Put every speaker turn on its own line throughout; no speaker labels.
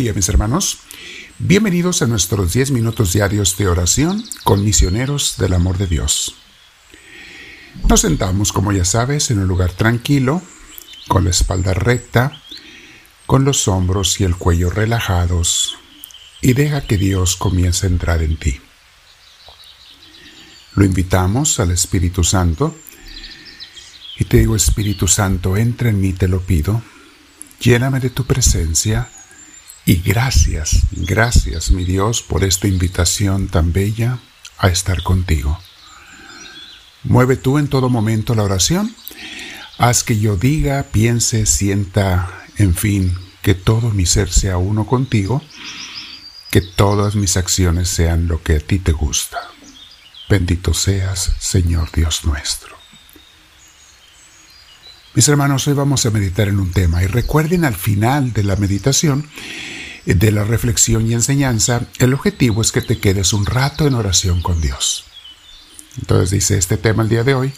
Mis hermanos, bienvenidos a nuestros 10 minutos diarios de oración con misioneros del amor de Dios. Nos sentamos, como ya sabes, en un lugar tranquilo, con la espalda recta, con los hombros y el cuello relajados, y deja que Dios comience a entrar en ti. Lo invitamos al Espíritu Santo y te digo, Espíritu Santo, entra en mí, te lo pido, lléname de tu presencia, y gracias, gracias mi Dios por esta invitación tan bella a estar contigo. Mueve tú en todo momento la oración. Haz que yo diga, piense, sienta, en fin, que todo mi ser sea uno contigo, que todas mis acciones sean lo que a ti te gusta. Bendito seas, Señor Dios nuestro. Mis hermanos, hoy vamos a meditar en un tema y recuerden al final de la meditación, de la reflexión y enseñanza, el objetivo es que te quedes un rato en oración con Dios. Entonces dice este tema el día de hoy,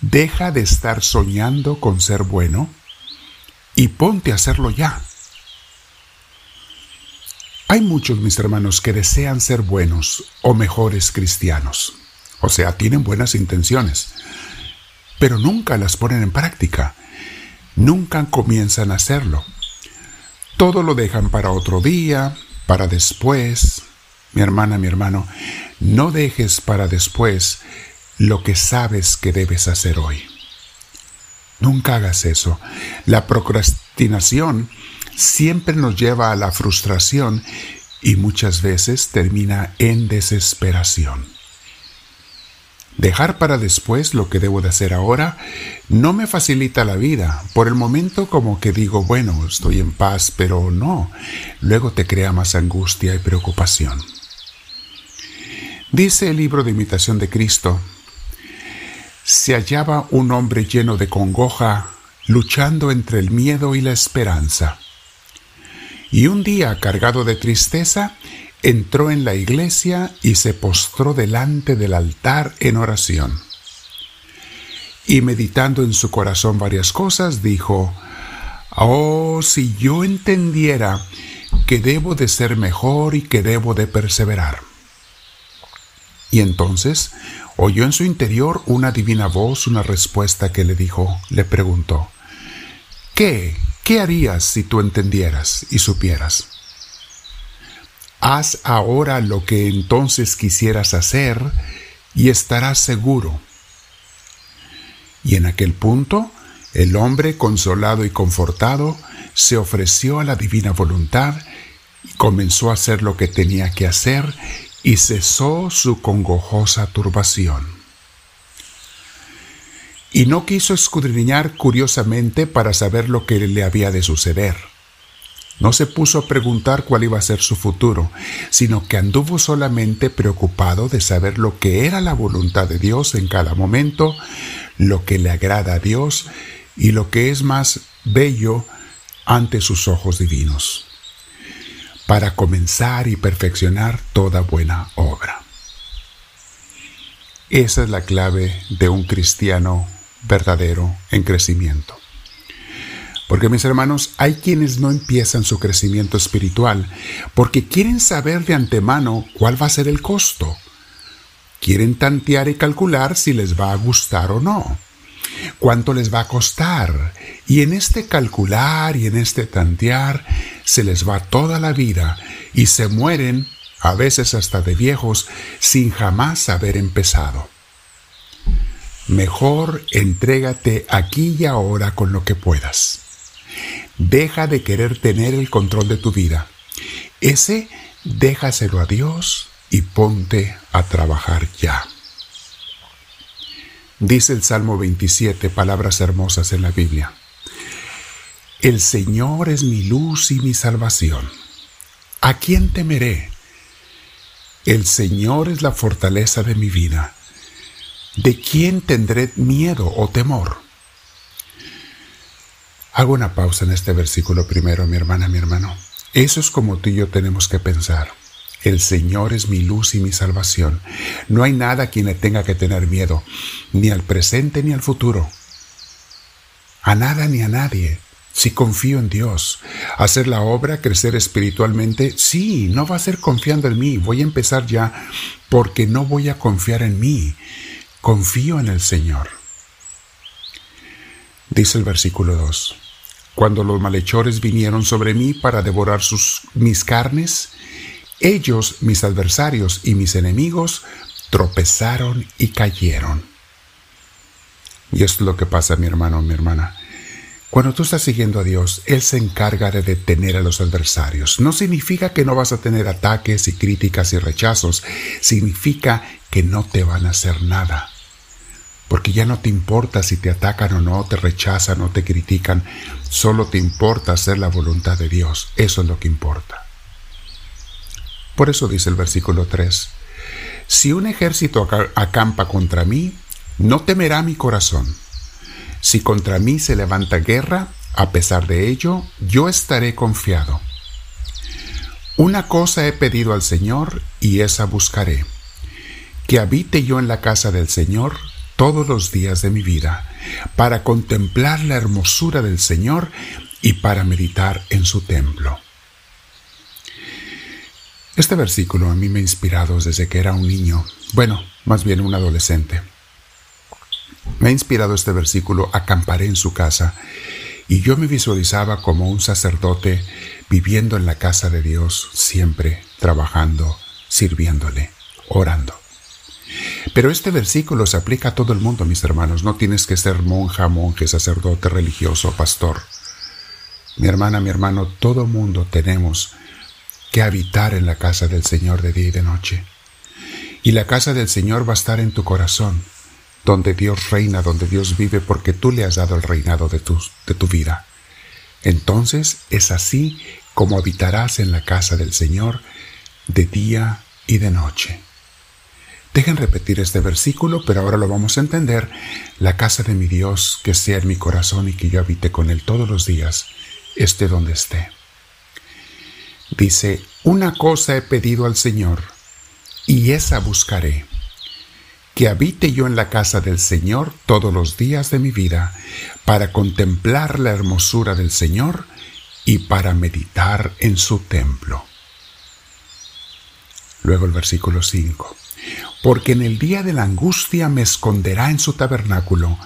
deja de estar soñando con ser bueno y ponte a hacerlo ya. Hay muchos, mis hermanos, que desean ser buenos o mejores cristianos. O sea, tienen buenas intenciones pero nunca las ponen en práctica. Nunca comienzan a hacerlo. Todo lo dejan para otro día, para después. Mi hermana, mi hermano, no dejes para después lo que sabes que debes hacer hoy. Nunca hagas eso. La procrastinación siempre nos lleva a la frustración y muchas veces termina en desesperación. Dejar para después lo que debo de hacer ahora no me facilita la vida. Por el momento como que digo, bueno, estoy en paz, pero no. Luego te crea más angustia y preocupación. Dice el libro de imitación de Cristo, se hallaba un hombre lleno de congoja, luchando entre el miedo y la esperanza. Y un día, cargado de tristeza, entró en la iglesia y se postró delante del altar en oración. Y meditando en su corazón varias cosas, dijo, Oh, si yo entendiera que debo de ser mejor y que debo de perseverar. Y entonces oyó en su interior una divina voz, una respuesta que le dijo, le preguntó, ¿qué? ¿Qué harías si tú entendieras y supieras? Haz ahora lo que entonces quisieras hacer y estarás seguro. Y en aquel punto, el hombre, consolado y confortado, se ofreció a la divina voluntad y comenzó a hacer lo que tenía que hacer y cesó su congojosa turbación. Y no quiso escudriñar curiosamente para saber lo que le había de suceder no se puso a preguntar cuál iba a ser su futuro, sino que anduvo solamente preocupado de saber lo que era la voluntad de Dios en cada momento, lo que le agrada a Dios y lo que es más bello ante sus ojos divinos, para comenzar y perfeccionar toda buena obra. Esa es la clave de un cristiano verdadero en crecimiento. Porque mis hermanos, hay quienes no empiezan su crecimiento espiritual porque quieren saber de antemano cuál va a ser el costo. Quieren tantear y calcular si les va a gustar o no. Cuánto les va a costar. Y en este calcular y en este tantear se les va toda la vida y se mueren, a veces hasta de viejos, sin jamás haber empezado. Mejor entrégate aquí y ahora con lo que puedas. Deja de querer tener el control de tu vida. Ese déjaselo a Dios y ponte a trabajar ya. Dice el Salmo 27, palabras hermosas en la Biblia. El Señor es mi luz y mi salvación. ¿A quién temeré? El Señor es la fortaleza de mi vida. ¿De quién tendré miedo o temor? Hago una pausa en este versículo primero, mi hermana, mi hermano. Eso es como tú y yo tenemos que pensar. El Señor es mi luz y mi salvación. No hay nada a quien le tenga que tener miedo, ni al presente ni al futuro. A nada ni a nadie. Si confío en Dios, hacer la obra, crecer espiritualmente, sí, no va a ser confiando en mí, voy a empezar ya porque no voy a confiar en mí, confío en el Señor. Dice el versículo 2, cuando los malhechores vinieron sobre mí para devorar sus, mis carnes, ellos, mis adversarios y mis enemigos, tropezaron y cayeron. Y esto es lo que pasa, mi hermano, mi hermana. Cuando tú estás siguiendo a Dios, Él se encarga de detener a los adversarios. No significa que no vas a tener ataques y críticas y rechazos, significa que no te van a hacer nada. Porque ya no te importa si te atacan o no, te rechazan o te critican, solo te importa hacer la voluntad de Dios. Eso es lo que importa. Por eso dice el versículo 3, si un ejército acampa contra mí, no temerá mi corazón. Si contra mí se levanta guerra, a pesar de ello, yo estaré confiado. Una cosa he pedido al Señor y esa buscaré, que habite yo en la casa del Señor todos los días de mi vida, para contemplar la hermosura del Señor y para meditar en su templo. Este versículo a mí me ha inspirado desde que era un niño, bueno, más bien un adolescente. Me ha inspirado este versículo, acamparé en su casa, y yo me visualizaba como un sacerdote viviendo en la casa de Dios, siempre trabajando, sirviéndole, orando. Pero este versículo se aplica a todo el mundo, mis hermanos. No tienes que ser monja, monje, sacerdote, religioso, pastor. Mi hermana, mi hermano, todo mundo tenemos que habitar en la casa del Señor de día y de noche. Y la casa del Señor va a estar en tu corazón, donde Dios reina, donde Dios vive, porque tú le has dado el reinado de tu, de tu vida. Entonces es así como habitarás en la casa del Señor de día y de noche. Dejen repetir este versículo, pero ahora lo vamos a entender. La casa de mi Dios, que sea en mi corazón y que yo habite con Él todos los días, esté donde esté. Dice, una cosa he pedido al Señor, y esa buscaré, que habite yo en la casa del Señor todos los días de mi vida, para contemplar la hermosura del Señor y para meditar en su templo. Luego el versículo 5. Porque en el día de la angustia me esconderá en su tabernáculo,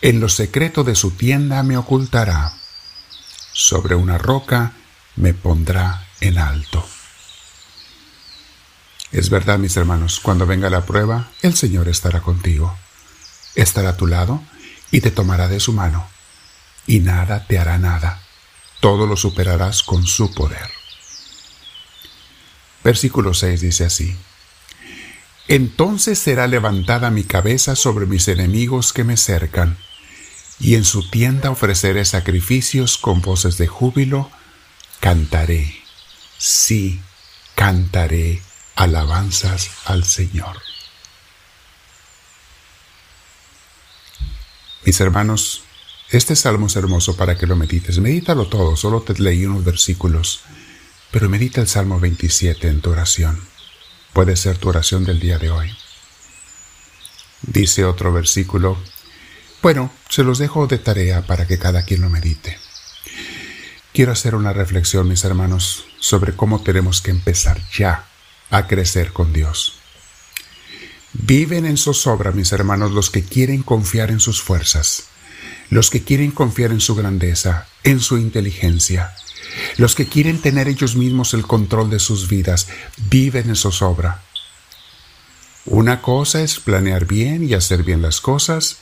en lo secreto de su tienda me ocultará. Sobre una roca me pondrá en alto. Es verdad, mis hermanos, cuando venga la prueba, el Señor estará contigo. Estará a tu lado y te tomará de su mano, y nada te hará nada. Todo lo superarás con su poder. Versículo 6 dice así. Entonces será levantada mi cabeza sobre mis enemigos que me cercan, y en su tienda ofreceré sacrificios con voces de júbilo, cantaré sí cantaré alabanzas al Señor. Mis hermanos, este salmo es hermoso para que lo medites. Medítalo todo, solo te leí unos versículos, pero medita el Salmo 27 en tu oración. Puede ser tu oración del día de hoy. Dice otro versículo, bueno, se los dejo de tarea para que cada quien lo medite. Quiero hacer una reflexión, mis hermanos, sobre cómo tenemos que empezar ya a crecer con Dios. Viven en zozobra, mis hermanos, los que quieren confiar en sus fuerzas, los que quieren confiar en su grandeza, en su inteligencia, los que quieren tener ellos mismos el control de sus vidas, viven en zozobra. Una cosa es planear bien y hacer bien las cosas,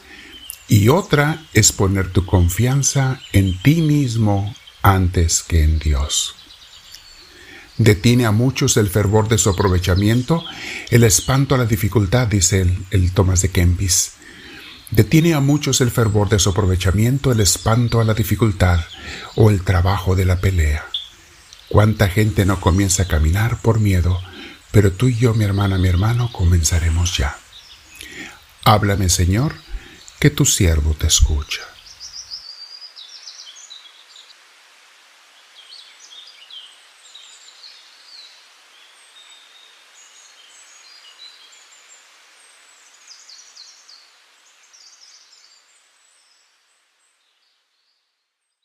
y otra es poner tu confianza en ti mismo antes que en Dios. Detiene a muchos el fervor de su aprovechamiento, el espanto a la dificultad, dice el, el Tomás de Kempis. Detiene a muchos el fervor de su aprovechamiento, el espanto a la dificultad o el trabajo de la pelea. ¿Cuánta gente no comienza a caminar por miedo? Pero tú y yo, mi hermana, mi hermano, comenzaremos ya. Háblame, Señor, que tu siervo te escucha.